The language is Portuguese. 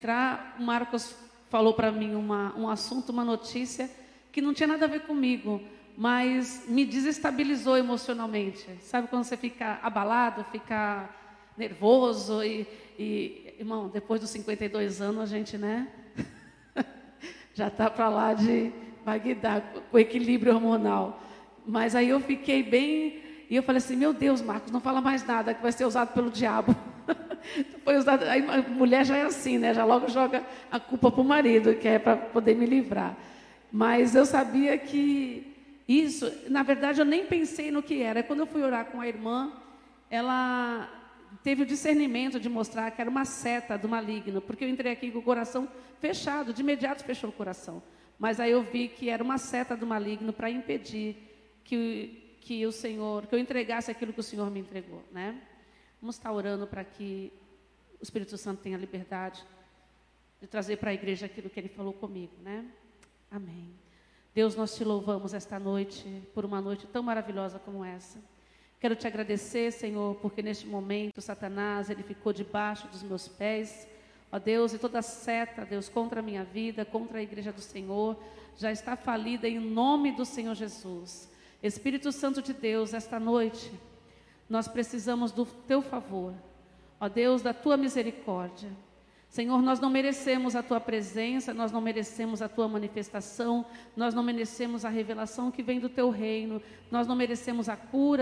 entrar, o Marcos falou para mim uma, um assunto, uma notícia que não tinha nada a ver comigo, mas me desestabilizou emocionalmente. Sabe quando você fica abalado, fica nervoso e, e irmão, depois dos 52 anos a gente, né, já está para lá de Bagdá, com equilíbrio hormonal. Mas aí eu fiquei bem, e eu falei assim, meu Deus, Marcos, não fala mais nada que vai ser usado pelo diabo. Foi usado, aí a mulher já é assim, né? Já logo joga a culpa para o marido, que é para poder me livrar. Mas eu sabia que isso, na verdade, eu nem pensei no que era. Quando eu fui orar com a irmã, ela teve o discernimento de mostrar que era uma seta do maligno, porque eu entrei aqui com o coração fechado, de imediato fechou o coração. Mas aí eu vi que era uma seta do maligno para impedir que, que o Senhor, que eu entregasse aquilo que o Senhor me entregou, né? Vamos estar orando para que o Espírito Santo tenha liberdade de trazer para a igreja aquilo que ele falou comigo, né? Amém. Deus, nós te louvamos esta noite por uma noite tão maravilhosa como essa. Quero te agradecer, Senhor, porque neste momento Satanás ele ficou debaixo dos meus pés. Ó Deus, e toda seta, Deus, contra a minha vida, contra a igreja do Senhor, já está falida em nome do Senhor Jesus. Espírito Santo de Deus, esta noite nós precisamos do teu favor, ó Deus, da tua misericórdia. Senhor, nós não merecemos a tua presença, nós não merecemos a tua manifestação, nós não merecemos a revelação que vem do teu reino, nós não merecemos a cura,